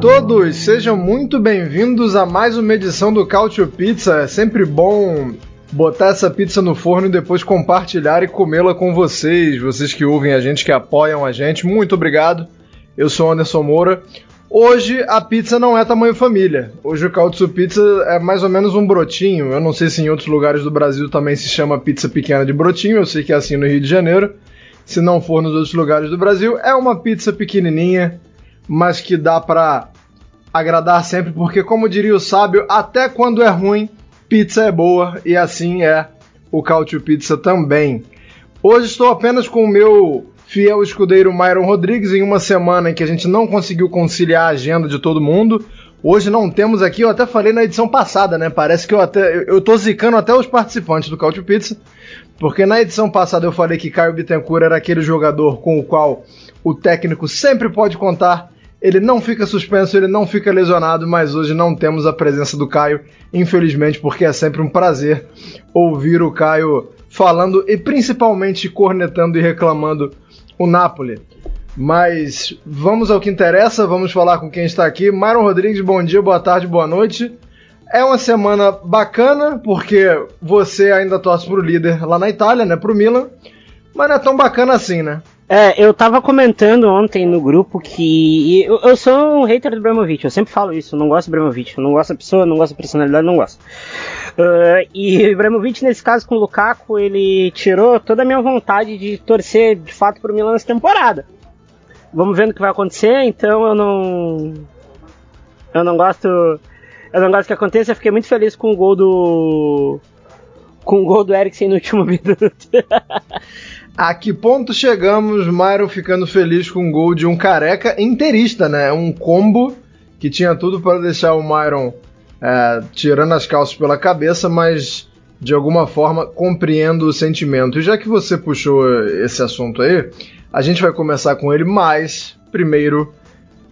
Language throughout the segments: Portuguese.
Todos, sejam muito bem-vindos a mais uma edição do Cautio Pizza. É sempre bom botar essa pizza no forno e depois compartilhar e comê-la com vocês, vocês que ouvem a gente, que apoiam a gente. Muito obrigado. Eu sou Anderson Moura. Hoje a pizza não é tamanho família. Hoje o Cautio Pizza é mais ou menos um brotinho. Eu não sei se em outros lugares do Brasil também se chama pizza pequena de brotinho. Eu sei que é assim no Rio de Janeiro. Se não for nos outros lugares do Brasil, é uma pizza pequenininha mas que dá para agradar sempre, porque como diria o sábio, até quando é ruim, pizza é boa e assim é o Cautio Pizza também. Hoje estou apenas com o meu fiel escudeiro Myron Rodrigues em uma semana em que a gente não conseguiu conciliar a agenda de todo mundo. Hoje não temos aqui, eu até falei na edição passada, né? Parece que eu até eu tô zicando até os participantes do Cautio Pizza, porque na edição passada eu falei que Caio Bittencourt era aquele jogador com o qual o técnico sempre pode contar ele não fica suspenso, ele não fica lesionado, mas hoje não temos a presença do Caio, infelizmente, porque é sempre um prazer ouvir o Caio falando e principalmente cornetando e reclamando o Napoli. Mas vamos ao que interessa, vamos falar com quem está aqui. Myron Rodrigues, bom dia, boa tarde, boa noite. É uma semana bacana, porque você ainda torce para o líder lá na Itália, né, para o Milan, mas não é tão bacana assim, né? É, eu tava comentando ontem no grupo que eu, eu, sou um hater do Ibrahimovic, eu sempre falo isso, não gosto do Ibrahimovic, eu não gosto da pessoa, não gosto da personalidade, não gosto. Uh, e o Ibrahimovic, nesse caso com o Lukaku, ele tirou toda a minha vontade de torcer de fato pro Milan nessa temporada. Vamos ver o que vai acontecer, então eu não. Eu não gosto. Eu não gosto que aconteça, eu fiquei muito feliz com o gol do. Com o gol do Eriksen no último minuto. A que ponto chegamos, Myron ficando feliz com o gol de um careca inteirista, né? Um combo que tinha tudo para deixar o Myron é, tirando as calças pela cabeça, mas de alguma forma compreendo o sentimento. E já que você puxou esse assunto aí, a gente vai começar com ele, mas primeiro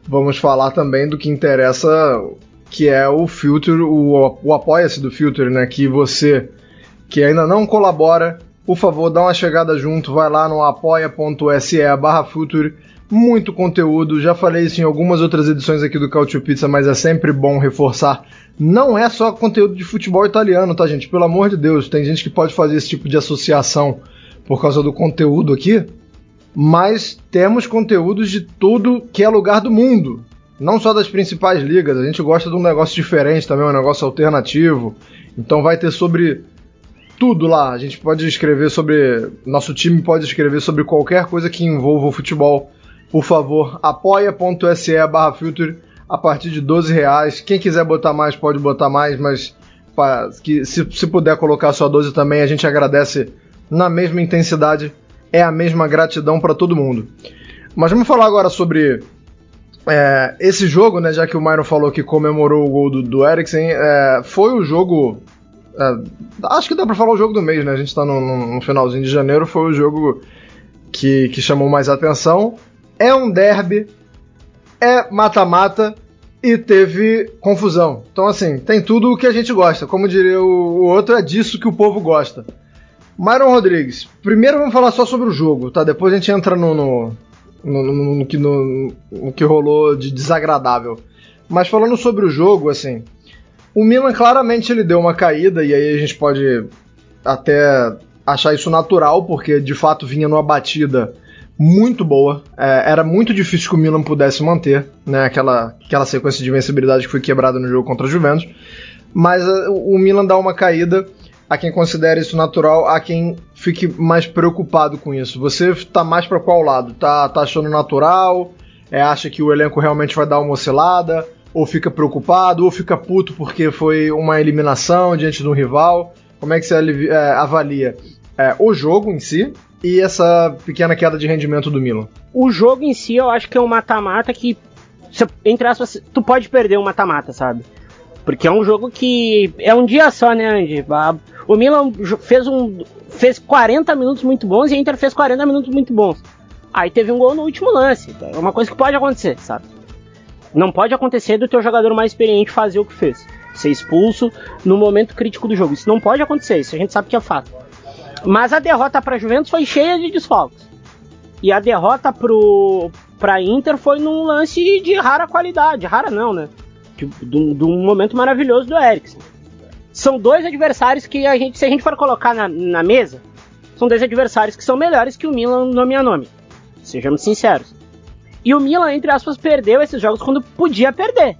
vamos falar também do que interessa, que é o Filter, o, o apoia-se do Filter, né? Que você que ainda não colabora por favor, dá uma chegada junto, vai lá no apoia.se barra Future, muito conteúdo, já falei isso em algumas outras edições aqui do Cautio Pizza, mas é sempre bom reforçar. Não é só conteúdo de futebol italiano, tá gente? Pelo amor de Deus, tem gente que pode fazer esse tipo de associação por causa do conteúdo aqui, mas temos conteúdos de tudo que é lugar do mundo. Não só das principais ligas, a gente gosta de um negócio diferente também, um negócio alternativo. Então vai ter sobre tudo lá. A gente pode escrever sobre. Nosso time pode escrever sobre qualquer coisa que envolva o futebol. Por favor, apoia.se barra filter a partir de 12 reais. Quem quiser botar mais, pode botar mais, mas pra, que, se, se puder colocar só 12 também, a gente agradece na mesma intensidade. É a mesma gratidão para todo mundo. Mas vamos falar agora sobre é, esse jogo, né? Já que o Myron falou que comemorou o gol do, do Eriksen, é, foi o jogo é, acho que dá pra falar o jogo do mês, né? A gente tá no, no, finalzinho de janeiro, foi o jogo que, que chamou mais atenção. É um derby, é mata-mata e teve confusão. Então, assim, tem tudo o que a gente gosta. Como diria o, outro, é disso que o povo gosta. Myron Rodrigues, primeiro vamos falar só sobre o jogo, tá? Depois a gente entra no, no, no, no, no no, no que rolou de desagradável. Mas falando sobre o jogo, assim, o Milan claramente ele deu uma caída e aí a gente pode até achar isso natural, porque de fato vinha numa batida muito boa. É, era muito difícil que o Milan pudesse manter né, aquela, aquela sequência de invencibilidade que foi quebrada no jogo contra a Juventus. Mas uh, o Milan dá uma caída. A quem considera isso natural, a quem fique mais preocupado com isso. Você tá mais para qual lado? Tá, tá achando natural? É, acha que o elenco realmente vai dar uma oscilada? Ou fica preocupado, ou fica puto porque foi uma eliminação diante de um rival? Como é que você é, avalia é, o jogo em si, e essa pequena queda de rendimento do Milan? O jogo em si eu acho que é um mata-mata que, entre aspas, tu pode perder um mata-mata, sabe? Porque é um jogo que é um dia só, né, Andy? O Milan fez um fez 40 minutos muito bons e a Inter fez 40 minutos muito bons. Aí teve um gol no último lance. É uma coisa que pode acontecer, sabe? Não pode acontecer do teu jogador mais experiente fazer o que fez. Ser expulso no momento crítico do jogo. Isso não pode acontecer, isso a gente sabe que é fato. Mas a derrota para Juventus foi cheia de desfalques. E a derrota para Inter foi num lance de rara qualidade, rara não, né? De, um momento maravilhoso do Eriksen. São dois adversários que a gente, se a gente for colocar na, na mesa, são dois adversários que são melhores que o Milan nome a nome. Sejamos sinceros. E o Milan, entre aspas, perdeu esses jogos quando podia perder.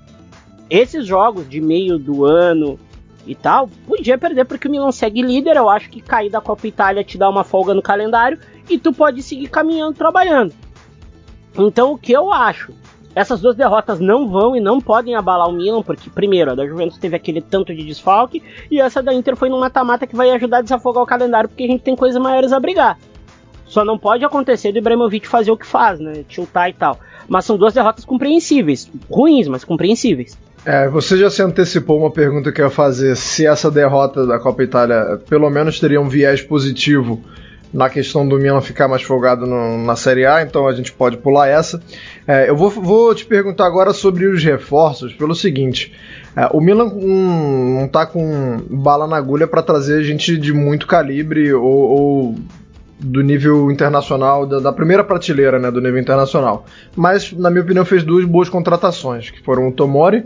Esses jogos de meio do ano e tal, podia perder porque o Milan segue líder. Eu acho que cair da Copa Itália te dá uma folga no calendário e tu pode seguir caminhando, trabalhando. Então, o que eu acho? Essas duas derrotas não vão e não podem abalar o Milan, porque, primeiro, a da Juventus teve aquele tanto de desfalque, e essa da Inter foi num mata-mata que vai ajudar a desafogar o calendário, porque a gente tem coisas maiores a brigar. Só não pode acontecer do Ibrahimovic fazer o que faz, né? Tiltar e tal. Mas são duas derrotas compreensíveis. Ruins, mas compreensíveis. É, você já se antecipou uma pergunta que eu ia fazer. Se essa derrota da Copa Itália pelo menos teria um viés positivo na questão do Milan ficar mais folgado no, na Série A, então a gente pode pular essa. É, eu vou, vou, te perguntar agora sobre os reforços, pelo seguinte: é, o Milan um, não tá com bala na agulha para trazer gente de muito calibre ou, ou do nível internacional, da, da, primeira prateleira né, do nível internacional. Mas, na minha opinião, fez duas boas contratações, que foram o Tomori.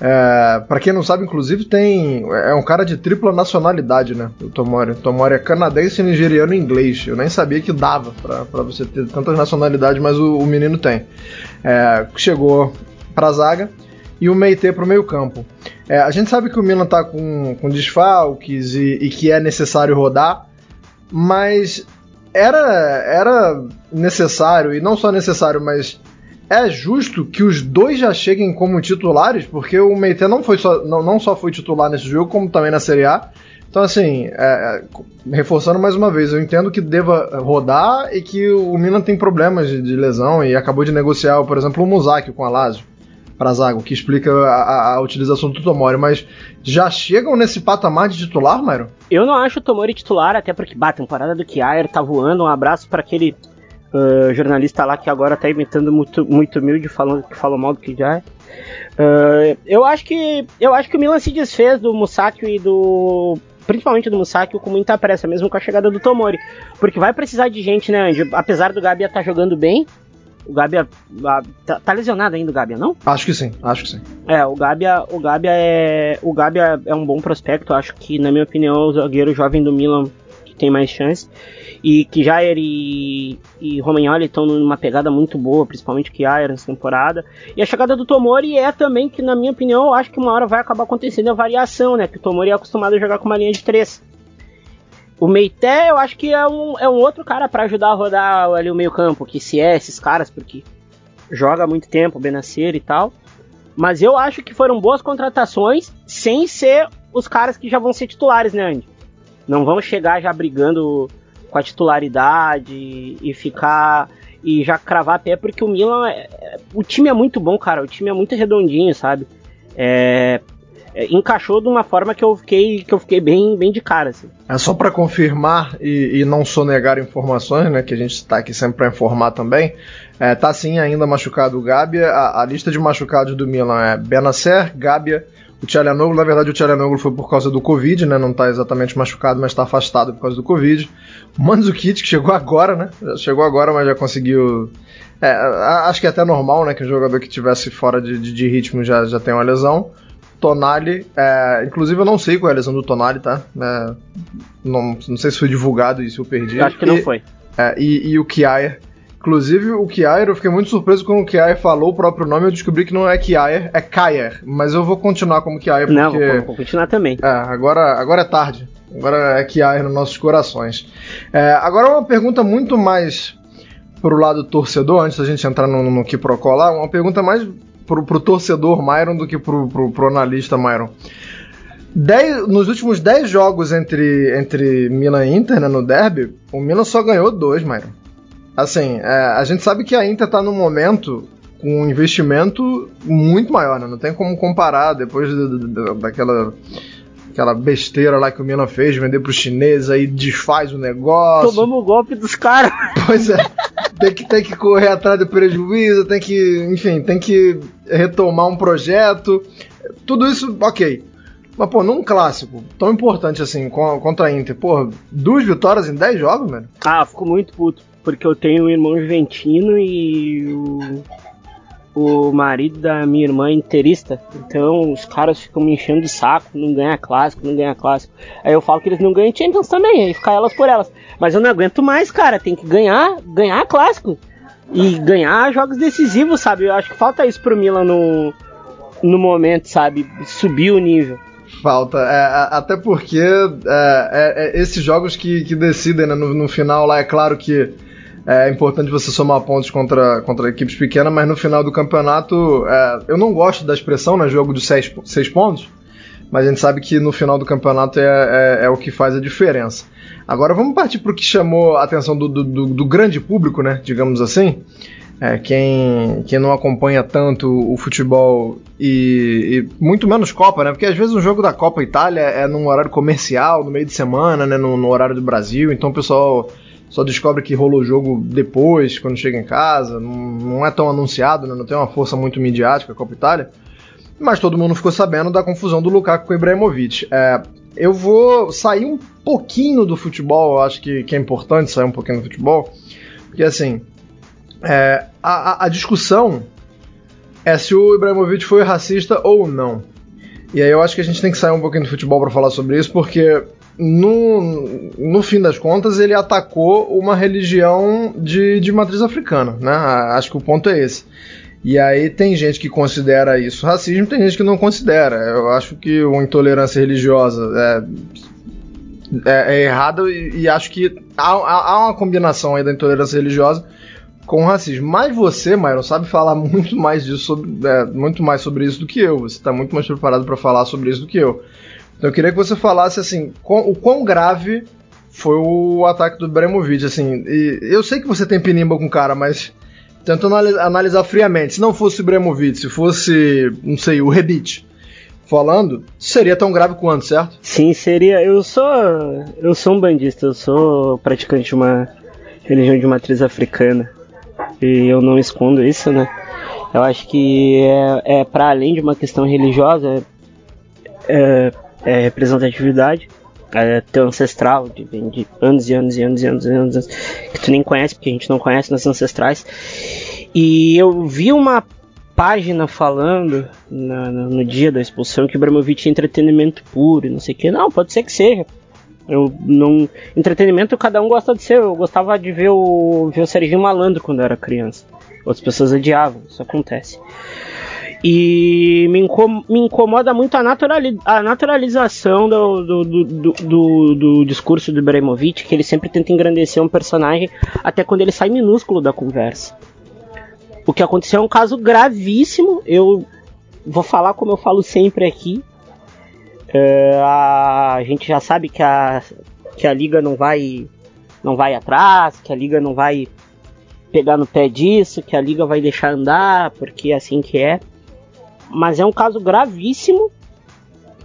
É, para quem não sabe, inclusive, tem é um cara de tripla nacionalidade, né? O Tomori. O Tomori é canadense, nigeriano e inglês. Eu nem sabia que dava para você ter tantas nacionalidades, mas o, o menino tem. É, chegou pra zaga e o Meite para o meio campo. É, a gente sabe que o Milan tá com, com desfalques e, e que é necessário rodar, mas era, era necessário, e não só necessário, mas é justo que os dois já cheguem como titulares, porque o Meite não, foi só, não, não só foi titular nesse jogo, como também na Série A. Então, assim, é, é, reforçando mais uma vez, eu entendo que deva rodar e que o Milan tem problemas de, de lesão e acabou de negociar, por exemplo, o Musaki com a Lazio para Zago, que explica a, a, utilização do Tomori, mas já chegam nesse patamar de titular, Mairo? Eu não acho o Tomori titular, até porque, bah, temporada do Kiaer tá voando. Um abraço para aquele uh, jornalista lá que agora tá imitando muito, muito humilde, falando que falou mal do Kiaer. Uh, eu acho que eu acho que o Milan se desfez do Musakio e do principalmente do Musakio com muita pressa, mesmo com a chegada do Tomori, porque vai precisar de gente, né, Andy? Apesar do Gabi estar tá jogando bem, o Gabia. Tá, tá, lesionado ainda o Gabia, não? Acho que sim, acho que sim. É, o Gabia, o Gabia é. O Gabia é um bom prospecto, acho que, na minha opinião, é o zagueiro jovem do Milan que tem mais chance. E que Jair e, e Romagnoli estão numa pegada muito boa, principalmente que Jair nessa temporada. E a chegada do Tomori é também que, na minha opinião, eu acho que uma hora vai acabar acontecendo a variação, né? Que o Tomori é acostumado a jogar com uma linha de três. O Meité, eu acho que é um, é um outro cara para ajudar a rodar ali o meio campo, que se é esses caras, porque joga muito tempo, Benacer e tal. Mas eu acho que foram boas contratações, sem ser os caras que já vão ser titulares, né, Andy? Não vão chegar já brigando com a titularidade e ficar e já cravar pé, porque o Milan, é, o time é muito bom, cara, o time é muito redondinho, sabe? É, é, encaixou de uma forma que eu fiquei, que eu fiquei bem, bem de cara. Assim. É só para confirmar e, e, não sonegar informações, né? Que a gente está aqui sempre para informar também. É, tá sim ainda machucado o Gabia. A, lista de machucados do Milan é Benacer, Gabia, o Tchalanoglu, na verdade o Tchalanoglu foi por causa do Covid, né? Não está exatamente machucado, mas está afastado por causa do Covid. Mandzukic, que chegou agora, né? Chegou agora, mas já conseguiu... É, acho que é até normal, né? Que um jogador que tivesse fora de, de, de ritmo já, já tem uma lesão. Tonali, é, inclusive eu não sei qual é a lesão do Tonali, tá? É, não, não sei se foi divulgado isso, eu perdi. Acho que e, não foi. É, e, e, o Kiaer. Inclusive, o Kiaer, eu fiquei muito surpreso quando o Kiaer falou o próprio nome, eu descobri que não é Kiaer, é Kayer. Mas eu vou continuar como Kiaer porque... Não, vou, vou continuar também. É, agora, agora é tarde. Agora é Kiaer nos nossos corações. É, agora uma pergunta muito mais pro lado torcedor, antes da gente entrar no, no que procolar, uma pergunta mais pro, pro torcedor Myron do que pro, pro, pro analista Myron. dez, nos últimos 10 jogos entre, entre Milan e Inter, né, no derby, o Milan só ganhou dois, Myron. Assim, é, a gente sabe que a Inter tá num momento com um investimento muito maior, né? Não tem como comparar depois de, de, de, daquela aquela besteira lá que o Milan fez, vender pro chinês, aí desfaz o negócio. Tomamos o golpe dos caras. Pois é. tem que, tem que correr atrás do prejuízo, tem que, enfim, tem que retomar um projeto. Tudo isso, ok. Mas, pô, num clássico tão importante assim, contra a Inter, pô, duas vitórias em dez jogos, mano? Ah, fico muito puto. Porque eu tenho um irmão juventino e o o marido da minha irmã é inteirista, então os caras ficam me enchendo de saco, não ganha clássico, não ganha clássico. Aí eu falo que eles não ganham Champions também, aí fica elas por elas. Mas eu não aguento mais, cara, tem que ganhar, ganhar clássico. E ganhar jogos decisivos, sabe? Eu acho que falta isso pro Milan no, no momento, sabe? Subir o nível. Falta, é, até porque é, é, é, esses jogos que, que decidem né, no, no final lá, é claro que é importante você somar pontos contra, contra equipes pequenas, mas no final do campeonato, é, eu não gosto da expressão, né, jogo de seis, seis pontos, mas a gente sabe que no final do campeonato é, é, é o que faz a diferença. Agora vamos partir para o que chamou a atenção do, do, do, do, grande público, né, digamos assim. É, quem, quem não acompanha tanto o futebol e, e, muito menos Copa, né? Porque às vezes um jogo da Copa Itália é num horário comercial, no meio de semana, né? No, no horário do Brasil, então o pessoal só descobre que rolou o jogo depois, quando chega em casa, não, é tão anunciado, né? não tem uma força muito midiática a Copa Itália. Mas todo mundo ficou sabendo da confusão do Lukaku com o Ibrahimovic. É, eu vou sair um pouquinho do futebol, eu acho que, que é importante sair um pouquinho do futebol, porque assim, é, a, a discussão é se o Ibrahimovic foi racista ou não. E aí eu acho que a gente tem que sair um pouquinho do futebol para falar sobre isso, porque no, no fim das contas, ele atacou uma religião de, de matriz africana, né? Acho que o ponto é esse. E aí tem gente que considera isso racismo, tem gente que não considera. Eu acho que uma intolerância religiosa é, é, é errada e, e, acho que há, há, uma combinação aí da intolerância religiosa com o racismo. Mas você, Myron, sabe falar muito mais disso, sobre, é, muito mais sobre isso do que eu. Você está muito mais preparado para falar sobre isso do que eu. Então eu queria que você falasse assim, o quão grave foi o ataque do Bremovic, assim. eu sei que você tem pinimba com o cara, mas tentando analisar friamente, se não fosse o Bremovic, se fosse, não sei, o Rebite falando, seria tão grave quanto, certo? Sim, seria. Eu sou eu sou um bandista, eu sou praticante de uma religião de matriz africana. E eu não escondo isso, né? Eu acho que é, é para além de uma questão religiosa, é, é, representatividade é, teu ancestral, de, de anos e anos e anos e anos e anos, que tu nem conhece, porque a gente não conhece nossos ancestrais. E eu vi uma página falando no, no dia da expulsão que o Bramovic é entretenimento puro e não sei o que. Não, pode ser que seja. Eu não. Entretenimento cada um gosta de ser. Eu gostava de ver o, ver o Serginho Malandro quando eu era criança. Outras pessoas odiavam, isso acontece. E me, incom me incomoda muito a, naturali a naturalização do, do, do, do, do discurso do Ibrahimovic, que ele sempre tenta engrandecer um personagem até quando ele sai minúsculo da conversa. O que aconteceu é um caso gravíssimo. Eu vou falar como eu falo sempre aqui. É, a gente já sabe que a, que a liga não vai não vai atrás, que a liga não vai pegar no pé disso, que a liga vai deixar andar, porque é assim que é mas é um caso gravíssimo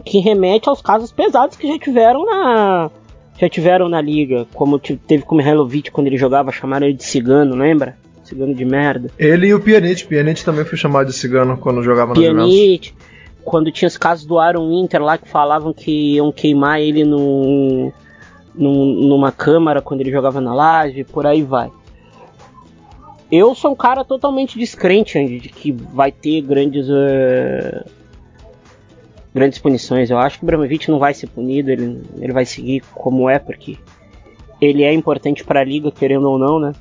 que remete aos casos pesados que já tiveram na já tiveram na liga, como teve com o Mihailovic quando ele jogava, chamaram ele de cigano, lembra? Cigano de merda. Ele e o Pjanic, Pjanic também foi chamado de cigano quando jogava Pjanic, na Juventus. quando tinha os casos do Aaron Winter lá que falavam que iam queimar ele numa câmara quando ele jogava na laje, por aí vai. Eu sou um cara totalmente descrente Andy, de que vai ter grandes uh, grandes punições. Eu acho que o Bramovic não vai ser punido, ele, ele vai seguir como é, porque ele é importante para a liga, querendo ou não, né?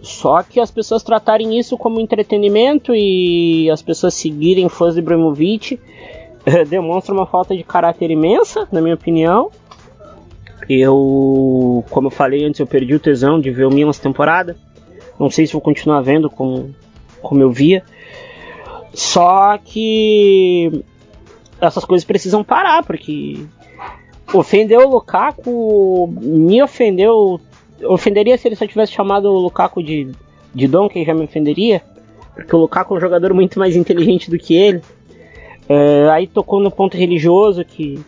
Só que as pessoas tratarem isso como entretenimento e as pessoas seguirem fãs de Ibrahimovic demonstra uma falta de caráter imensa, na minha opinião. Eu, como eu falei antes, eu perdi o tesão de ver o Milan essa temporada. Não sei se vou continuar vendo como, como eu via. Só que essas coisas precisam parar, porque ofendeu o Lukaku, me ofendeu, ofenderia se ele só tivesse chamado o Lukaku de, de Donkey, já me ofenderia, porque o Lukaku é um jogador muito mais inteligente do que ele. É, aí tocou no ponto religioso, que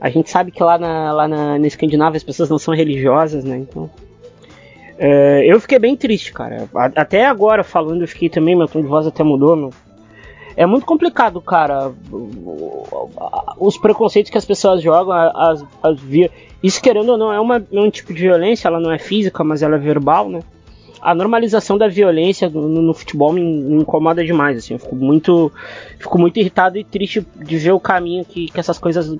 a gente sabe que lá na, lá na, na Escandinávia as pessoas não são religiosas, né? Então. É, eu fiquei bem triste, cara. Até agora, falando, eu fiquei também, meu tom de voz até mudou, meu. É muito complicado, cara. Os preconceitos que as pessoas jogam, as, as via... Isso, querendo ou não, é, uma, é um tipo de violência, ela não é física, mas ela é verbal, né? a normalização da violência no, no futebol me, me, incomoda demais, assim, eu fico muito, fico muito irritado e triste de ver o caminho que, que essas coisas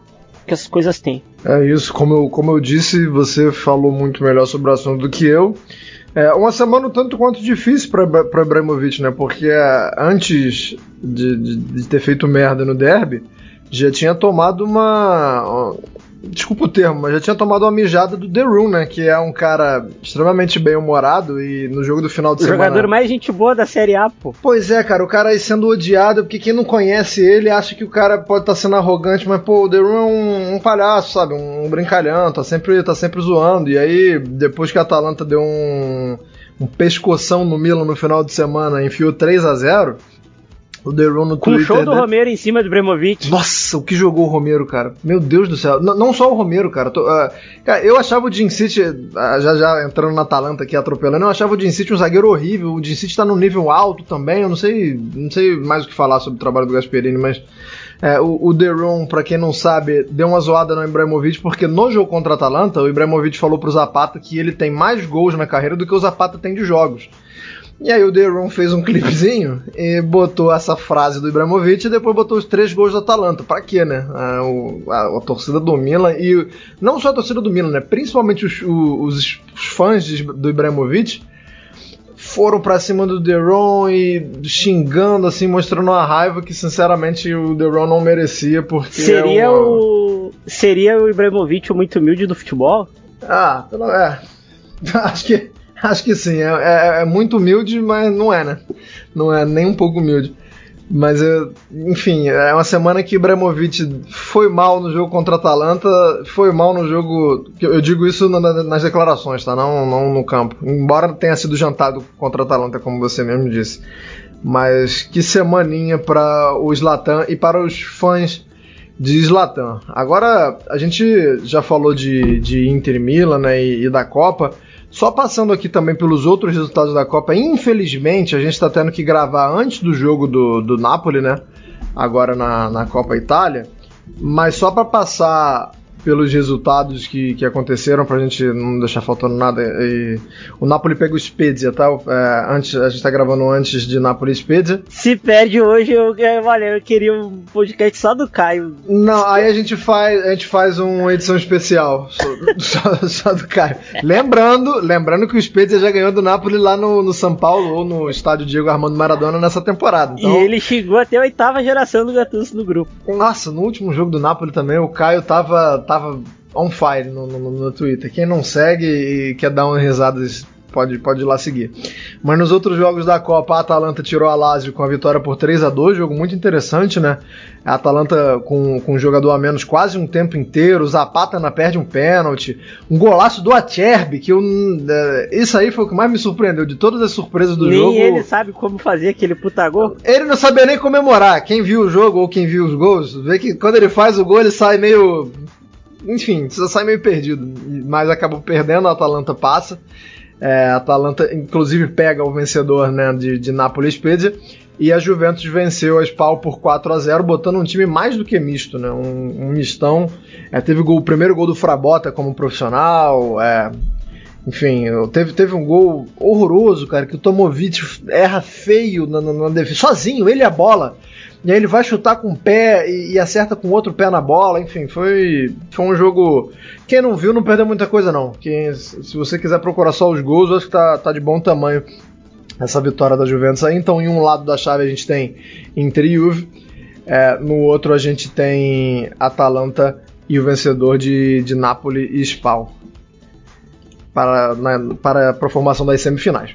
que essas coisas têm. É isso, como eu, como eu disse, você falou muito melhor sobre o assunto do que eu. É uma semana tanto quanto difícil para Ibrahimovic, né? Porque é, antes de, de, de, ter feito merda no derby, já tinha tomado uma, Desculpa o termo, mas já tinha tomado uma mijada do The Room, né? Que é um cara extremamente bem-humorado e no jogo do final de o semana. O jogador mais gente boa da Série A, pô. Pois é, cara, o cara aí sendo odiado, porque quem não conhece ele acha que o cara pode estar tá sendo arrogante, mas, pô, o The Room é um, um, palhaço, sabe? Um brincalhão, tá sempre, tá sempre zoando. E aí, depois que a Atalanta deu um, um pescoção no Milan no final de semana, enfiou 3 a 0 o The Room no Com Twitter. o show do né? Romero em cima do Bremovic. Nossa, o que jogou o Romero, cara. Meu Deus do céu. N não só o Romero, cara. Tô, uh, cara eu achava o Jim City, uh, já já entrando na Atalanta aqui atropelando, eu achava o Jim City um zagueiro horrível. O Jim City tá num nível alto também. Eu não sei, não sei mais o que falar sobre o trabalho do Gasperini, mas. É, o, o The Room, pra quem não sabe, deu uma zoada no Ibrahimovic, porque no jogo contra a Atalanta, o Ibrahimovic falou pro Zapata que ele tem mais gols na carreira do que o Zapata tem de jogos. E aí o Deron fez um clipezinho e botou essa frase do Ibrahimovic e depois botou os três gols do Atalanta. Pra quê, né? A, o, a, a torcida do Milan e não só a torcida do Milan, né? Principalmente os, os, os fãs de, do Ibrahimovic foram pra cima do Deron e xingando, assim, mostrando uma raiva que sinceramente o Deron não merecia porque seria é uma... o seria o Ibrahimovic o muito humilde do futebol? Ah, é. Acho que Acho que sim. É, é, é, muito humilde, mas não é, né? Não é nem um pouco humilde. Mas, enfim, é uma semana que Ibrahimovic foi mal no jogo contra a Atalanta, foi mal no jogo. Eu digo isso nas declarações, tá? Não, não no campo. Embora tenha sido jantado contra a Atalanta, como você mesmo disse. Mas que semaninha para o Slatan e para os fãs de Slatan. Agora, a gente já falou de, de Inter Milan né, e, e da Copa. Só passando aqui também pelos outros resultados da Copa, infelizmente a gente está tendo que gravar antes do jogo do, do Napoli, né? Agora na, na Copa Itália. Mas só para passar pelos resultados que, que aconteceram, pra gente não deixar faltando nada. E, o Napoli pega o Spezia, tá? É, antes, a gente tá gravando antes de Napoli e Spezia. Se perde hoje, eu, olha, eu queria um podcast só do Caio. Não, aí a gente faz, a gente faz uma edição especial só, só, só do Caio. Lembrando, lembrando que o Spezia já ganhou do Napoli lá no, no São Paulo ou no estádio Diego Armando Maradona nessa temporada. Então... E ele chegou até a oitava geração do Gattuso no grupo. Nossa, no último jogo do Napoli também, o Caio tava tava on fire no, no, no Twitter. Quem não segue e quer dar uma risada pode, pode ir lá seguir. Mas nos outros jogos da Copa, a Atalanta tirou a Lazio com a vitória por 3 a 2 jogo muito interessante, né? A Atalanta com, com um jogador a menos quase um tempo inteiro, o Zapata na perde um pênalti, um golaço do Acerbi, que eu, é, isso aí foi o que mais me surpreendeu, de todas as surpresas do nem jogo. Nem ele sabe como fazer aquele puta gol. Ele não sabia nem comemorar, quem viu o jogo ou quem viu os gols, vê que quando ele faz o gol ele sai meio enfim, você sai meio perdido. Mas acabou perdendo, a Atalanta passa. É, a Atalanta, inclusive, pega o vencedor né, de, de Napoli Spezia. E a Juventus venceu a Spal por 4 a 0 botando um time mais do que misto, né? Um, um mistão. É, teve gol, o primeiro gol do Frabota como profissional. É, enfim, teve, teve um gol horroroso, cara, que o Tomovic erra feio na, na, na defesa. Sozinho, ele e a bola. E aí ele vai chutar com o pé e, e, acerta com outro pé na bola. Enfim, foi, foi um jogo. Quem não viu não perdeu muita coisa, não. Quem, se você quiser procurar só os gols, acho que tá, tá de bom tamanho essa vitória da Juventus aí. Então, em um lado da chave a gente tem Inter e Juve. É, no outro a gente tem Atalanta e o vencedor de, de Napoli e Spal para, na, para a formação das semifinais.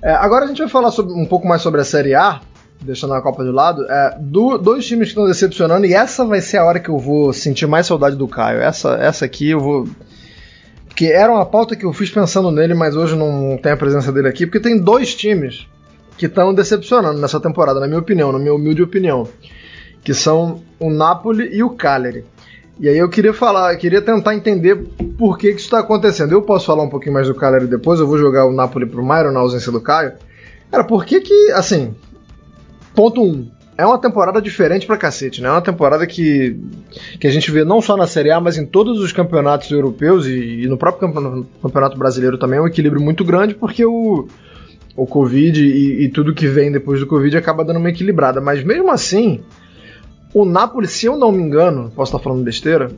É, agora a gente vai falar sobre, um pouco mais sobre a Série A deixando a Copa de lado, é, do, dois times que estão decepcionando, e essa vai ser a hora que eu vou sentir mais saudade do Caio. Essa, essa aqui eu vou. Porque era uma pauta que eu fiz pensando nele, mas hoje não tem a presença dele aqui, porque tem dois times que estão decepcionando nessa temporada, na minha opinião, na minha humilde opinião. Que são o Napoli e o Cagliari. E aí eu queria falar, queria tentar entender por que, que isso está acontecendo. Eu posso falar um pouquinho mais do Cagliari depois, eu vou jogar o Napoli pro Myron na ausência do Caio. Cara, por que que, assim, ponto 1, um, é uma temporada diferente pra cacete, né? É uma temporada que, que a gente vê não só na Série A, mas em todos os campeonatos europeus e, e no próprio campeonato brasileiro também é um equilíbrio muito grande, porque o, o Covid e, e, tudo que vem depois do Covid acaba dando uma equilibrada. Mas mesmo assim, o Napoli, se eu não me engano, posso estar falando besteira,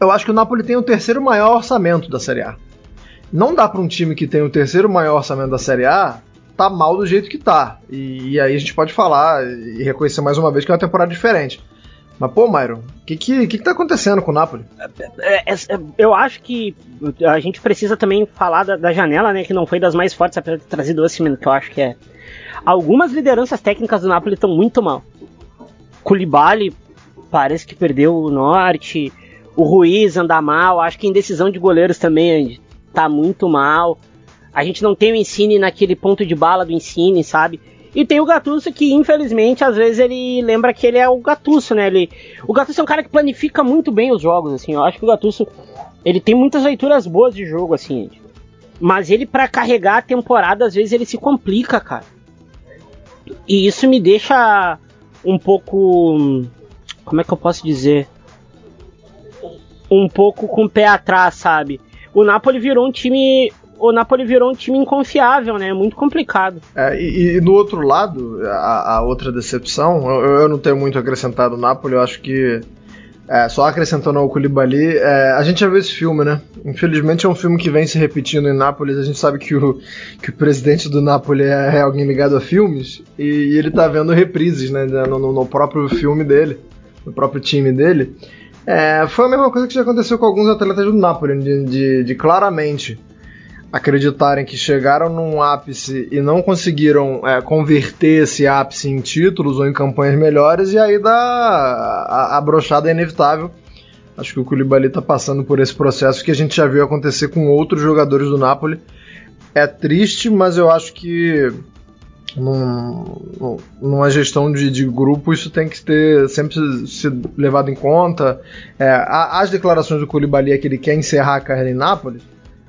eu acho que o Napoli tem o terceiro maior orçamento da Série A. Não dá para um time que tem o terceiro maior orçamento da Série A tá mal do jeito que tá. E, e, aí a gente pode falar e reconhecer mais uma vez que é uma temporada diferente. Mas, pô, Myron, o que, que, que, que tá acontecendo com o Napoli? É, é, é, eu acho que a gente precisa também falar da, da, janela, né? Que não foi das mais fortes, apesar de ter trazido o que eu acho que é. Algumas lideranças técnicas do Napoli estão muito mal. Koulibaly parece que perdeu o norte. O Ruiz anda mal. Acho que em decisão de goleiros também tá muito mal. A gente não tem o Ensine naquele ponto de bala do Ensine, sabe? E tem o Gattuso que, infelizmente, às vezes ele lembra que ele é o Gattuso, né? Ele, o Gattuso é um cara que planifica muito bem os jogos, assim. Eu acho que o Gattuso, ele tem muitas leituras boas de jogo, assim. Mas ele, para carregar a temporada, às vezes ele se complica, cara. E isso me deixa um pouco... Como é que eu posso dizer? Um pouco com o pé atrás, sabe? O Napoli virou um time o Napoli virou um time inconfiável, né? Muito complicado. É, e, e, no outro lado, a, a outra decepção, eu, eu, não tenho muito acrescentado o Napoli, eu acho que. É, só acrescentando ao Koulibaly, é, a gente já viu esse filme, né? Infelizmente é um filme que vem se repetindo em Nápoles. A gente sabe que o, que o presidente do Nápoles é, é alguém ligado a filmes e, e ele tá vendo reprises, né? No, no, próprio filme dele, no próprio time dele. É, foi a mesma coisa que já aconteceu com alguns atletas do Napoli, de, de, de claramente acreditarem que chegaram num ápice e não conseguiram é, converter esse ápice em títulos ou em campanhas melhores, e aí dá a, a brochada é inevitável. Acho que o Koulibaly está passando por esse processo que a gente já viu acontecer com outros jogadores do Napoli. É triste, mas eu acho que num, numa gestão de, de, grupo isso tem que ter sempre ser levado em conta. É, as declarações do Koulibaly é que ele quer encerrar a carreira em Nápoles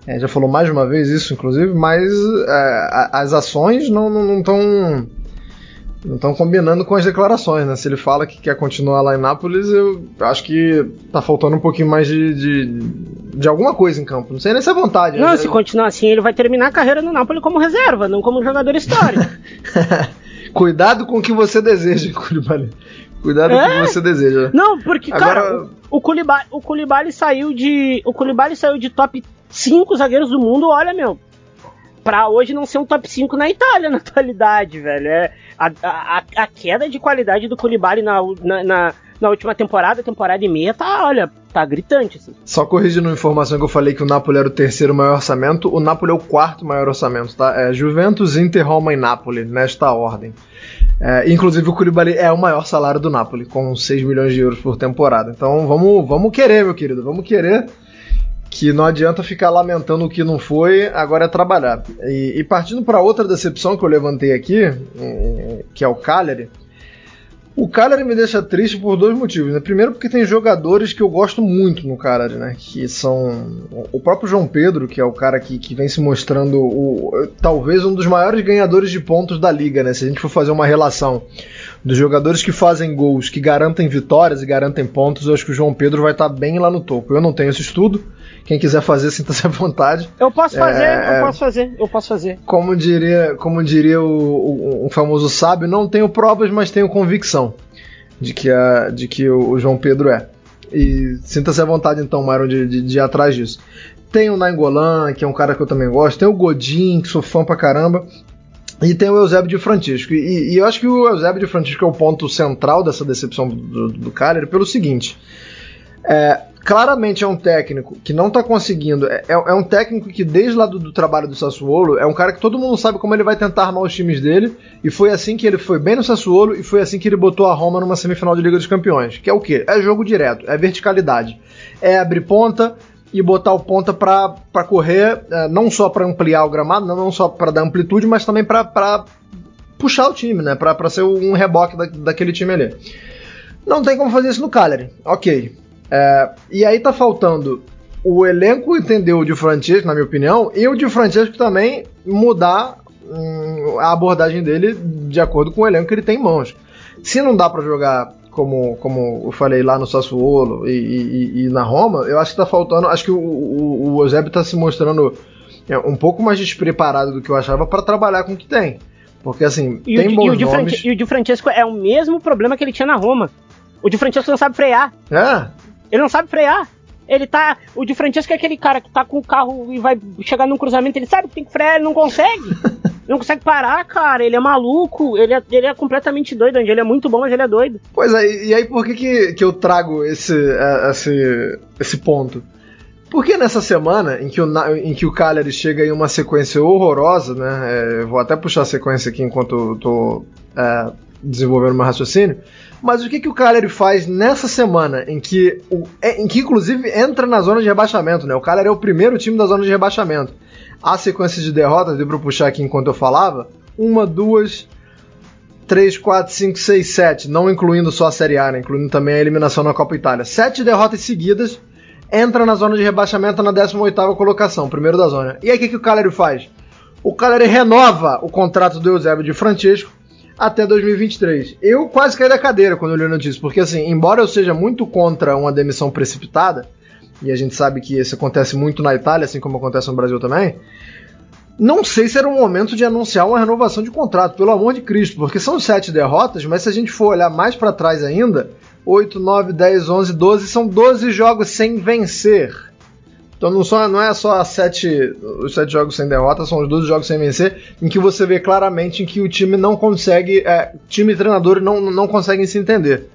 é, já falou mais de uma vez isso, inclusive, mas é, as ações não estão não, não estão combinando com as declarações, né? Se ele fala que quer continuar lá em Nápoles, eu acho que tá faltando um pouquinho mais de, de, de alguma coisa em campo. Não sei nem se é vontade. Não, né? se continuar assim, ele vai terminar a carreira no Nápoles como reserva, não como jogador histórico. Cuidado com o que você deseja, Koulibaly. Cuidado é? com o que é? você deseja. Não, porque, Agora... cara, o, o, Koulibaly, o Koulibaly saiu de. O Koulibaly saiu de top cinco zagueiros do mundo, olha, meu, pra hoje não ser um top 5 na Itália na atualidade, velho. É, a, a, a queda de qualidade do Koulibaly na, na, na, na, última temporada, temporada e meia, tá, olha, tá gritante. Assim. Só corrigindo a informação que eu falei que o Napoli era o terceiro maior orçamento, o Napoli é o quarto maior orçamento, tá? É Juventus, Inter, Roma e Napoli, nesta ordem. É, inclusive o Koulibaly é o maior salário do Napoli, com 6 milhões de euros por temporada. Então vamos, vamos querer, meu querido, vamos querer que não adianta ficar lamentando o que não foi, agora é trabalhar. E, e partindo para outra decepção que eu levantei aqui, é, que é o Cagliari, o Cagliari me deixa triste por dois motivos. Né? Primeiro porque tem jogadores que eu gosto muito no Cagliari, né? Que são o próprio João Pedro, que é o cara que, que vem se mostrando o, talvez um dos maiores ganhadores de pontos da liga, né? Se a gente for fazer uma relação dos jogadores que fazem gols, que garantem vitórias e garantem pontos, eu acho que o João Pedro vai estar bem lá no topo. Eu não tenho esse estudo, quem quiser fazer, sinta-se à vontade. Eu posso fazer, é, eu posso fazer, eu posso fazer. Como diria, como diria o, o, um famoso sábio, não tenho provas, mas tenho convicção de que, a, de que o, o João Pedro é. E sinta-se à vontade, então, Myron, de, de, de ir atrás disso. Tem o Nainggolan, que é um cara que eu também gosto. Tem o Godin, que sou fã pra caramba. E tem o Eusébio de Francisco. E, e, eu acho que o Eusébio de Francisco é o ponto central dessa decepção do, do, do pelo seguinte. É, claramente é um técnico que não tá conseguindo. É, é, é um técnico que, desde lá do, do, trabalho do Sassuolo, é um cara que todo mundo sabe como ele vai tentar armar os times dele. E foi assim que ele foi bem no Sassuolo e foi assim que ele botou a Roma numa semifinal de Liga dos Campeões. Que é o quê? É jogo direto, é verticalidade. É abrir ponta e botar o ponta para correr, é, não só para ampliar o gramado, não só para dar amplitude, mas também para puxar o time, né? Para ser um reboque da, daquele time ali. Não tem como fazer isso no Cagliari. Ok. É, e aí tá faltando o elenco entender o de Francesco, na minha opinião, e o de Francesco também mudar hum, a abordagem dele de acordo com o elenco que ele tem em mãos. Se não dá para jogar como, como eu falei lá no Sassuolo e, e, e, na Roma, eu acho que tá faltando. Acho que o, o, o Eusébio tá se mostrando é, um pouco mais despreparado do que eu achava para trabalhar com o que tem. Porque assim, e tem o, bons e o nomes. e o Di Francesco é o mesmo problema que ele tinha na Roma. O Di Francesco não sabe frear. É. Ele não sabe frear. Ele tá. O Di Francesco é aquele cara que tá com o carro e vai chegar num cruzamento, ele sabe que tem que frear, ele não consegue. não consegue parar, cara. Ele é maluco. Ele é, ele é completamente doido. Ele é muito bom, mas ele é doido. Pois é, e aí por que, que, que eu trago esse, é, esse, esse ponto? Porque nessa semana em que o, em que o Cagliari chega em uma sequência horrorosa, né? É, vou até puxar a sequência aqui enquanto eu tô é, desenvolvendo meu raciocínio. Mas o que, que o Cagliari faz nessa semana em que, o, é, em que inclusive entra na zona de rebaixamento, né? O Cagliari é o primeiro time da zona de rebaixamento. A sequência de derrotas, deu pra puxar aqui enquanto eu falava, uma, duas, três, quatro, cinco, seis, sete, não incluindo só a Série A, né? incluindo também a eliminação na Copa Itália. Sete derrotas seguidas, entra na zona de rebaixamento na 18ª colocação, primeiro da zona. E aí o que, que o Cagliari faz? O Cagliari renova o contrato do Eusébio de Francesco até 2023. Eu quase caí da cadeira quando eu li a notícia, porque assim, embora eu seja muito contra uma demissão precipitada, e a gente sabe que isso acontece muito na Itália, assim como acontece no Brasil também, não sei se era o momento de anunciar uma renovação de contrato, pelo amor de Cristo, porque são sete derrotas, mas se a gente for olhar mais para trás ainda, 8, 9, 10, 11, 12, são 12 jogos sem vencer. Então não, só, não é só sete, os sete jogos sem derrota, são os 12 jogos sem vencer, em que você vê claramente que o time não consegue, é, time e treinador não, não conseguem se entender.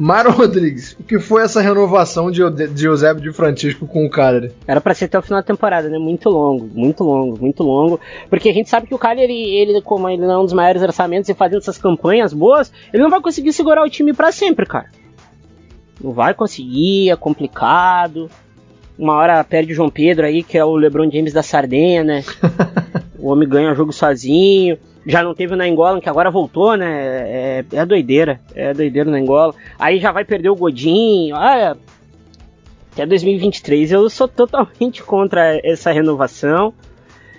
Mário Rodrigues, o que foi essa renovação de, de Eusébio de Francisco com o Cagliari? Era para ser até o final da temporada, né? Muito longo, muito longo, muito longo. Porque a gente sabe que o Cagliari, ele, como ele não é um dos maiores orçamentos e fazendo essas campanhas boas, ele não vai conseguir segurar o time para sempre, cara. Não vai conseguir, é complicado uma hora perde o João Pedro aí, que é o LeBron James da Sardenha, né? o homem ganha o jogo sozinho. Já não teve na Angola, que agora voltou, né? É, é doideira. É doideira na Angola. Aí já vai perder o Godinho. Ah, até 2023 eu sou totalmente contra essa renovação.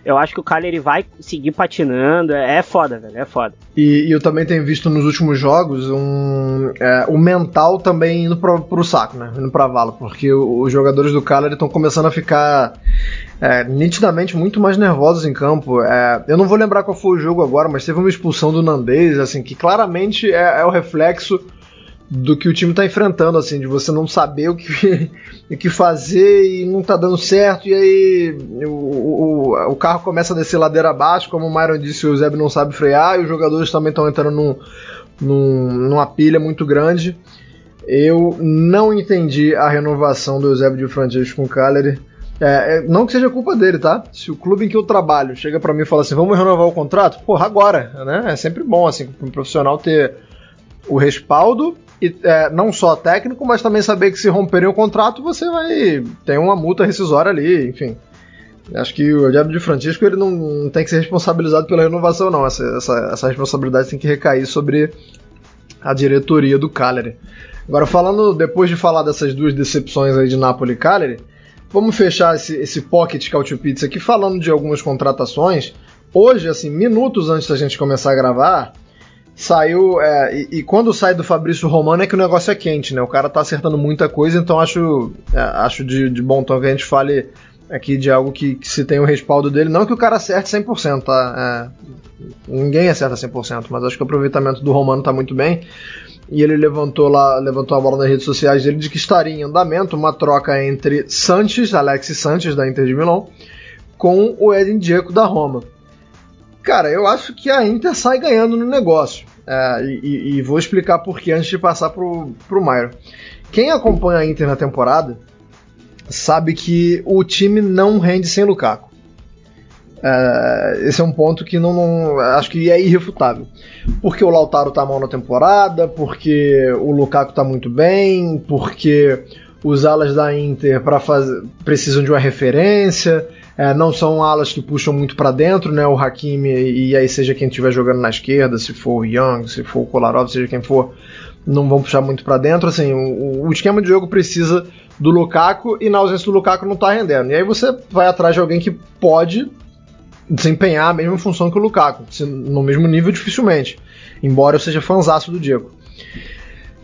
Eu acho que o Cagliari vai seguir patinando. É, é foda, velho. É foda. E, e, eu também tenho visto nos últimos jogos um, é, o mental também indo pro, pro saco, né? Indo pra vala. Porque os jogadores do Cagliari estão começando a ficar é, nitidamente muito mais nervosos em campo. É, eu não vou lembrar qual foi o jogo agora, mas teve uma expulsão do Nandez, assim, que claramente é, é o reflexo do que o time está enfrentando, assim, de você não saber o que, o que fazer e não tá dando certo, e aí o, o, o carro começa a descer ladeira abaixo, como o Myron disse, o Zeb não sabe frear, e os jogadores também estão entrando num, num, numa pilha muito grande. Eu não entendi a renovação do Eusébio de Francesco com o Cagliari. É, é, não que seja culpa dele, tá? Se o clube em que eu trabalho chega para mim e fala assim, vamos renovar o contrato, porra, agora, né? É sempre bom, assim, para um profissional ter o respaldo e é, não só técnico, mas também saber que se romperem o contrato, você vai ter uma multa rescisória ali, enfim. Acho que o Diabo de Francisco ele não, não, tem que ser responsabilizado pela renovação, não. Essa, essa, essa, responsabilidade tem que recair sobre a diretoria do Cagliari. Agora, falando, depois de falar dessas duas decepções aí de Napoli e Cagliari, vamos fechar esse, esse pocket Cautio Pizza aqui falando de algumas contratações. Hoje, assim, minutos antes da gente começar a gravar, saiu. É, e, e, quando sai do Fabrício Romano é que o negócio é quente, né? O cara tá acertando muita coisa, então acho, é, acho de, de, bom tom que a gente fale aqui de algo que, que, se tem o respaldo dele. Não que o cara acerte 100%, tá? É, ninguém acerta 100%, mas acho que o aproveitamento do Romano tá muito bem. E ele levantou lá, levantou a bola nas redes sociais dele de que estaria em andamento uma troca entre Sanches, Alexis Sanches da Inter de Milão, com o Edin Dzeko da Roma. Cara, eu acho que a Inter sai ganhando no negócio. É, e, e, vou explicar por que antes de passar pro, pro Mairo. Quem acompanha a Inter na temporada sabe que o time não rende sem Lukaku. É, esse é um ponto que não, não, acho que é irrefutável. Porque o Lautaro tá mal na temporada, porque o Lukaku tá muito bem, porque os alas da Inter para fazer precisam de uma referência, é, não são alas que puxam muito para dentro, né? O Hakimi e aí seja quem estiver jogando na esquerda, se for o Young, se for o Kolarov, seja quem for, não vão puxar muito para dentro. Assim, o, o, esquema de jogo precisa do Lukaku e na ausência do Lukaku não tá rendendo. E aí você vai atrás de alguém que pode desempenhar a mesma função que o Lukaku, no mesmo nível dificilmente, embora eu seja fanzaço do Diego.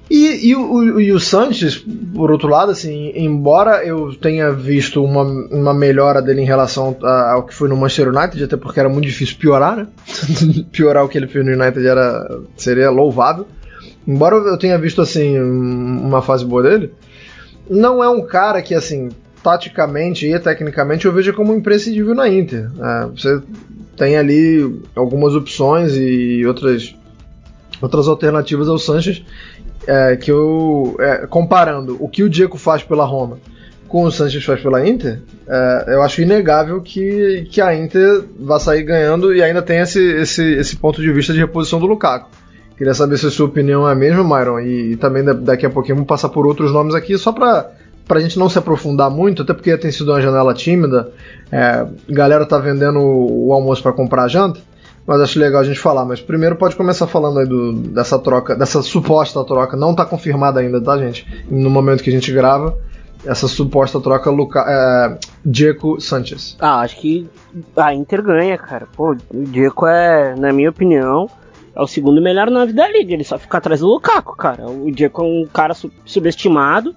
E, e, o, e o Sanches, por outro lado, assim, embora eu tenha visto uma, uma melhora dele em relação ao que foi no Manchester United, até porque era muito difícil piorar, né? piorar o que ele fez no United era, seria louvável. Embora eu tenha visto, assim, uma fase boa dele, não é um cara que, assim, taticamente e tecnicamente eu vejo como imprescindível na Inter. É, você tem ali algumas opções e outras outras alternativas ao Sanches é, que eu é, comparando o que o Diego faz pela Roma com o Sanches faz pela Inter, é, eu acho inegável que, que a Inter vai sair ganhando e ainda tem esse, esse, esse ponto de vista de reposição do Lukaku. Queria saber se a sua opinião é a mesma, Myron, e, e também daqui a pouquinho vamos passar por outros nomes aqui, só para a gente não se aprofundar muito, até porque tem sido uma janela tímida, é, galera tá vendendo o almoço para comprar a janta, mas acho legal a gente falar. Mas primeiro pode começar falando aí do, dessa troca, dessa suposta troca, não está confirmada ainda, tá, gente? No momento que a gente grava, essa suposta troca Luca, é, Diego Sanchez. Ah, acho que a Inter ganha, cara. Pô, o Diego é, na minha opinião, é o segundo melhor nave da liga. Ele só fica atrás do Lukaku, cara. O Diego é um cara subestimado.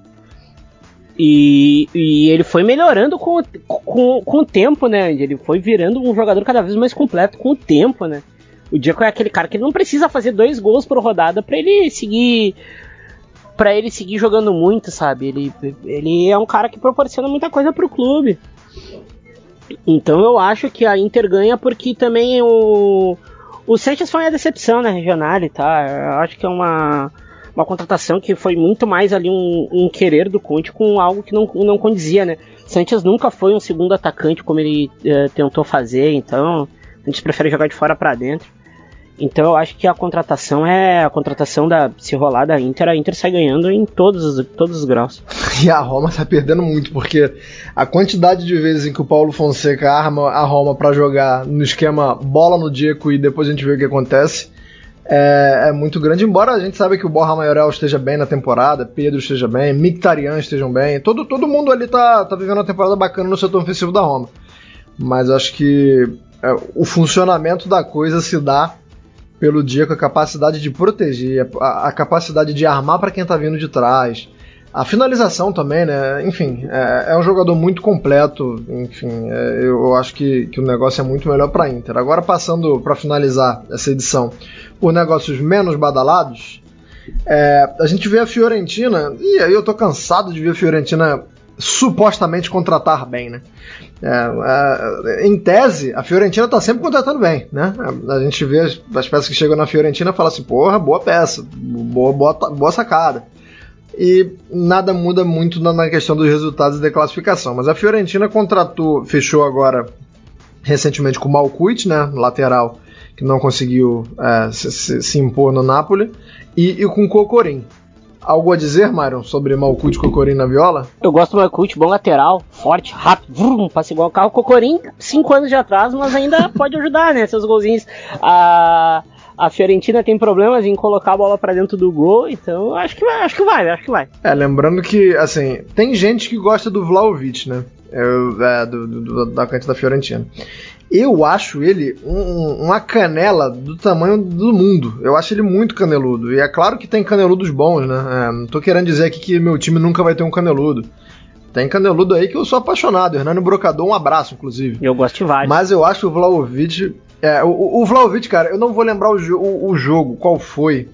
E, e, ele foi melhorando com, com, com o tempo, né? Ele foi virando um jogador cada vez mais completo com o tempo, né? O Diego é aquele cara que não precisa fazer dois gols por rodada para ele seguir para ele seguir jogando muito, sabe? Ele, ele é um cara que proporciona muita coisa pro clube. Então eu acho que a Inter ganha porque também o o Sanches foi uma decepção na regional, tá? Eu acho que é uma uma contratação que foi muito mais ali um, um querer do Conte com algo que não, não condizia, né? Sanches nunca foi um segundo atacante como ele uh, tentou fazer, então a gente prefere jogar de fora para dentro. Então eu acho que a contratação é a contratação da se rolar da Inter, a Inter sai ganhando em todos os, todos os graus. E a Roma tá perdendo muito, porque a quantidade de vezes em que o Paulo Fonseca arma a Roma para jogar no esquema bola no Diego e depois a gente vê o que acontece, é, é, muito grande, embora a gente saiba que o Borja Maioral esteja bem na temporada, Pedro esteja bem, Mictarian estejam bem, todo, todo mundo ali tá, tá vivendo uma temporada bacana no setor ofensivo da Roma. Mas acho que é, o funcionamento da coisa se dá pelo dia com a capacidade de proteger, a, a capacidade de armar para quem tá vindo de trás, a finalização também, né? Enfim, é, é um jogador muito completo. Enfim, é, eu acho que, que o negócio é muito melhor para Inter. Agora, passando para finalizar essa edição por negócios menos badalados, é, a gente vê a Fiorentina, e aí eu tô cansado de ver a Fiorentina supostamente contratar bem, né? É, é, em tese, a Fiorentina tá sempre contratando bem, né? A gente vê as, as peças que chegam na Fiorentina e fala assim, porra, boa peça, boa, boa, boa sacada e nada muda muito na questão dos resultados da classificação. Mas a Fiorentina contratou, fechou agora recentemente com o Malcuit, né, lateral, que não conseguiu é, se, se, impor no Napoli, e, e com o Cocorim. Algo a dizer, Myron, sobre Malcuit e Cocorim na viola? Eu gosto do Malcuit, bom lateral, forte, rápido, vrum, passa igual o carro. Cocorim, cinco anos de atraso, mas ainda pode ajudar, né, seus golzinhos. Ah a Fiorentina tem problemas em colocar a bola para dentro do gol, então acho que vai, acho que vai, acho que vai. É, lembrando que, assim, tem gente que gosta do Vlaovic, né? É, do, do, da cante da Fiorentina. Eu acho ele um, uma canela do tamanho do mundo. Eu acho ele muito caneludo. E é claro que tem caneludos bons, né? É, não tô querendo dizer aqui que meu time nunca vai ter um caneludo. Tem caneludo aí que eu sou apaixonado. Hernani Brocador, um abraço, inclusive. Eu gosto de vários. Mas eu acho o Vlaovic é, o, o Vlaovic, cara, eu não vou lembrar o, o, o, jogo, qual foi.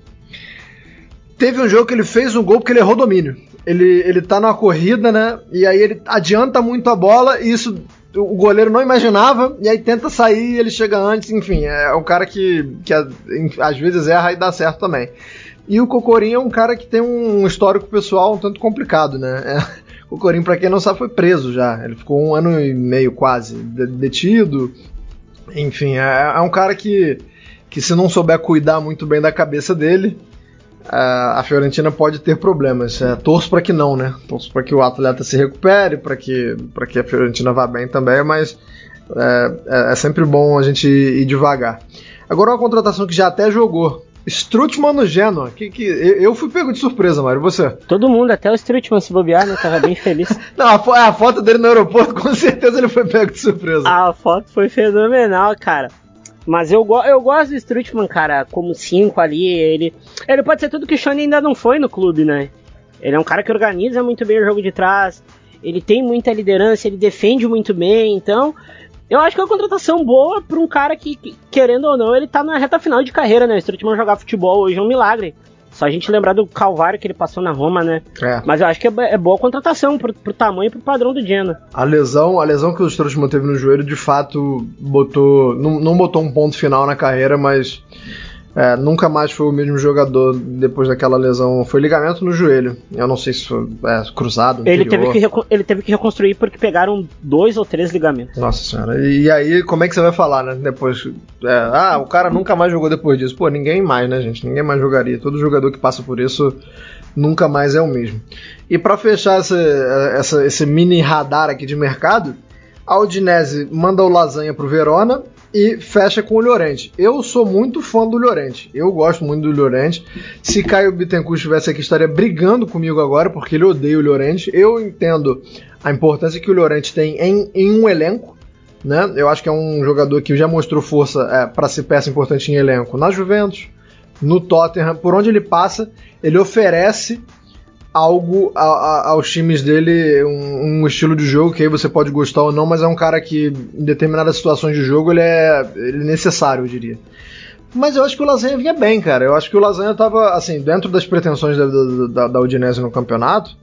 Teve um jogo que ele fez um gol porque ele errou domínio. Ele, ele tá numa corrida, né? E aí ele adianta muito a bola e isso o goleiro não imaginava, e aí tenta sair ele chega antes, enfim, é um cara que, que às vezes erra e dá certo também. E o Cocorinha é um cara que tem um histórico pessoal um tanto complicado, né? É, O Corim, para quem não sabe, foi preso já. Ele ficou um ano e meio quase detido. Enfim, é, é um cara que, que se não souber cuidar muito bem da cabeça dele, a Fiorentina pode ter problemas. É, torço para que não, né? Torço para que o atleta se recupere, para que, que a Fiorentina vá bem também, mas é, é, é, sempre bom a gente ir devagar. Agora uma contratação que já até jogou. Strutman no Genoa. Que, que, eu fui pego de surpresa, Mário. Você? Todo mundo, até o Strutman se bobear, né? Tava bem feliz. não, a, a, foto dele no aeroporto, com certeza ele foi pego de surpresa. A foto foi fenomenal, cara. Mas eu, eu gosto do Strutman, cara, como 5 ali. Ele, ele pode ser tudo que o Shane ainda não foi no clube, né? Ele é um cara que organiza muito bem o jogo de trás. Ele tem muita liderança, ele defende muito bem. Então, eu acho que é uma contratação boa para um cara que, querendo ou não, ele tá na reta final de carreira, né? O Strutman jogar futebol hoje é um milagre. Só a gente lembrar do calvário que ele passou na Roma, né? É. Mas eu acho que é, é boa contratação pro, pro tamanho e pro padrão do Genoa. A lesão, a lesão que o Strootman teve no joelho, de fato, botou. Não, não botou um ponto final na carreira, mas é, nunca mais foi o mesmo jogador depois daquela lesão. Foi ligamento no joelho. Eu não sei se foi é, cruzado. Ele teve, que ele teve que reconstruir porque pegaram dois ou três ligamentos. Nossa senhora. E aí, como é que você vai falar, né? Depois. É, ah, o cara nunca mais jogou depois disso. Pô, ninguém mais, né, gente? Ninguém mais jogaria. Todo jogador que passa por isso nunca mais é o mesmo. E para fechar essa, essa, esse mini radar aqui de mercado, a Udinese manda o Lasanha pro Verona e fecha com o Llorente. Eu sou muito fã do Llorente. Eu gosto muito do Llorente. Se Caio Bittencourt estivesse aqui, estaria brigando comigo agora, porque ele odeia o Llorente. Eu entendo a importância que o Llorente tem em, em um elenco. Né? Eu acho que é um jogador que já mostrou força é, para ser peça importante em elenco na Juventus, no Tottenham, por onde ele passa, ele oferece algo a, a, aos times dele, um, um, estilo de jogo que aí você pode gostar ou não, mas é um cara que em determinadas situações de jogo ele é, ele é necessário, eu diria. Mas eu acho que o Lasanha vinha bem, cara. Eu acho que o Lasanha estava, assim, dentro das pretensões da, da, da Udinese no campeonato,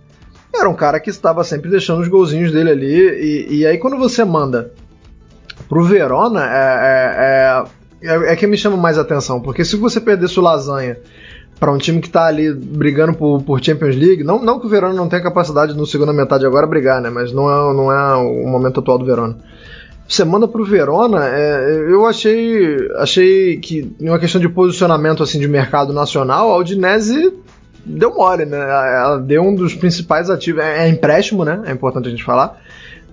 era um cara que estava sempre deixando os golzinhos dele ali. E, e aí quando você manda pro Verona, é, é, é, é que me chama mais atenção, porque se você perdesse o Lasanha para um time que tá ali brigando por, por Champions League, não, não que o Verona não tenha capacidade no segunda metade agora brigar, né? Mas não é, não é o momento atual do Verona. Você manda pro Verona, é, eu achei achei que em uma questão de posicionamento assim de mercado nacional, a Udinese deu mole, né? Ela deu um dos principais ativos, é, é empréstimo, né? É importante a gente falar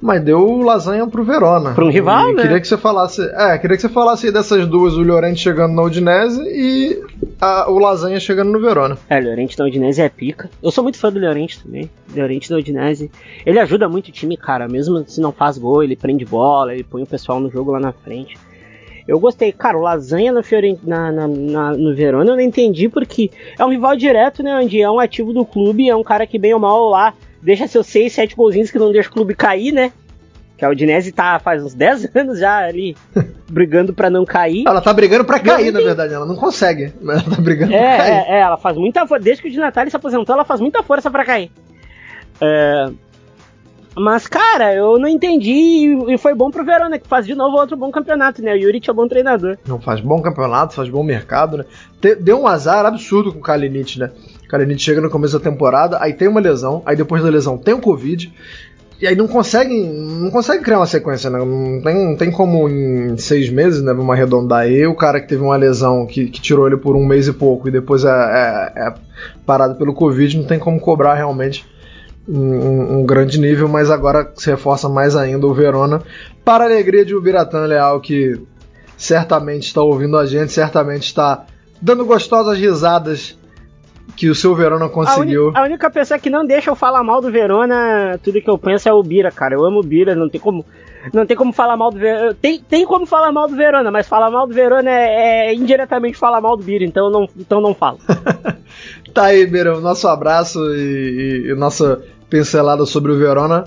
mas deu lasanha pro Verona. Para um rival, e né? Queria que você falasse, é, queria que você falasse dessas duas, o Llorente chegando na Udinese e a, o lasanha chegando no Verona. É, o Llorente na Udinese é pica. Eu sou muito fã do Llorente também. Llorente da Udinese. Ele ajuda muito o time, cara, mesmo se não faz gol, ele prende bola, ele põe o pessoal no jogo lá na frente. Eu gostei, cara, o Lasanha Fiorent... na, na, na, no Verona eu não entendi porque é um rival direto, né? Onde é um ativo do clube, é um cara que bem ou mal lá deixa seus 6, 7 golzinhos que não deixa o clube cair, né? Que a Udinese tá faz uns 10 anos já ali brigando para não cair. Ela tá brigando para cair, na verdade, ela não consegue, mas ela tá brigando é, pra cair. É, é, ela faz muita força. Desde que o Di Natale se aposentou, ela faz muita força para cair. É, mas, cara, eu não entendi e foi bom pro Verona, que faz de novo outro bom campeonato, né? O Yuri é bom treinador. Não faz bom campeonato, faz bom mercado, né? Deu um azar absurdo com o Kalinic, né? O Kalinic chega no começo da temporada, aí tem uma lesão, aí depois da lesão tem o Covid, e aí não consegue, não consegue criar uma sequência, né? Não tem, não tem como em seis meses, né? Vamos arredondar aí, o cara que teve uma lesão que, que tirou ele por um mês e pouco e depois é, é, é parado pelo Covid, não tem como cobrar realmente um, um, grande nível, mas agora se reforça mais ainda o Verona. Para a alegria de Ubiratã Leal, que certamente está ouvindo a gente, certamente está dando gostosas risadas que o seu Verona conseguiu. A, a, única pessoa que não deixa eu falar mal do Verona, tudo que eu penso é o Bira, cara. Eu amo o Bira, não tem como. Não tem como falar mal do Verona. Tem, tem como falar mal do Verona, mas falar mal do Verona é, é indiretamente falar mal do Bira, então não, então não falo. tá aí, Bira, nosso abraço e, e, e nossa pincelada sobre o Verona.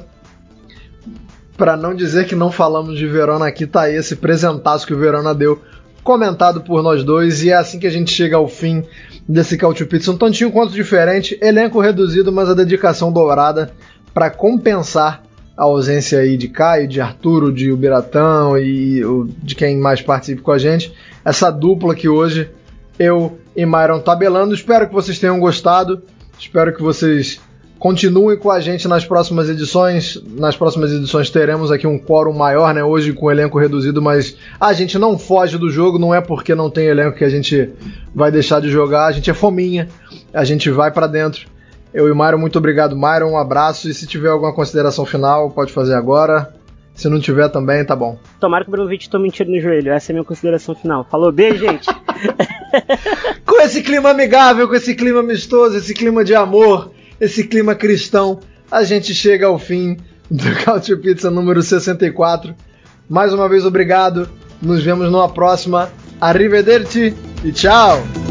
Para não dizer que não falamos de Verona aqui, tá aí esse presentaço que o Verona deu, comentado por nós dois, e é assim que a gente chega ao fim desse Cautio Pizza. Um tantinho quanto diferente, elenco reduzido, mas a dedicação dourada para compensar a ausência aí de Caio, de Arturo, de Ubiratão e de quem mais participe com a gente. Essa dupla que hoje eu e Myron tabelando. Espero que vocês tenham gostado. Espero que vocês Continuem com a gente nas próximas edições. Nas próximas edições teremos aqui um quórum maior, né? Hoje com elenco reduzido, mas a gente não foge do jogo, não é porque não tem elenco que a gente vai deixar de jogar. A gente é fominha, a gente vai para dentro. Eu e o Myron, muito obrigado, Myron. Um abraço. E se tiver alguma consideração final, pode fazer agora. Se não tiver também, tá bom. Tomara que o Bruno tome um tiro no joelho. Essa é a minha consideração final. Falou, beijo, gente. com esse clima amigável, com esse clima amistoso, esse clima de amor esse clima cristão, a gente chega ao fim do Couch Pizza número 64. Mais uma vez, obrigado. Nos vemos numa próxima. Arrivederci e tchau!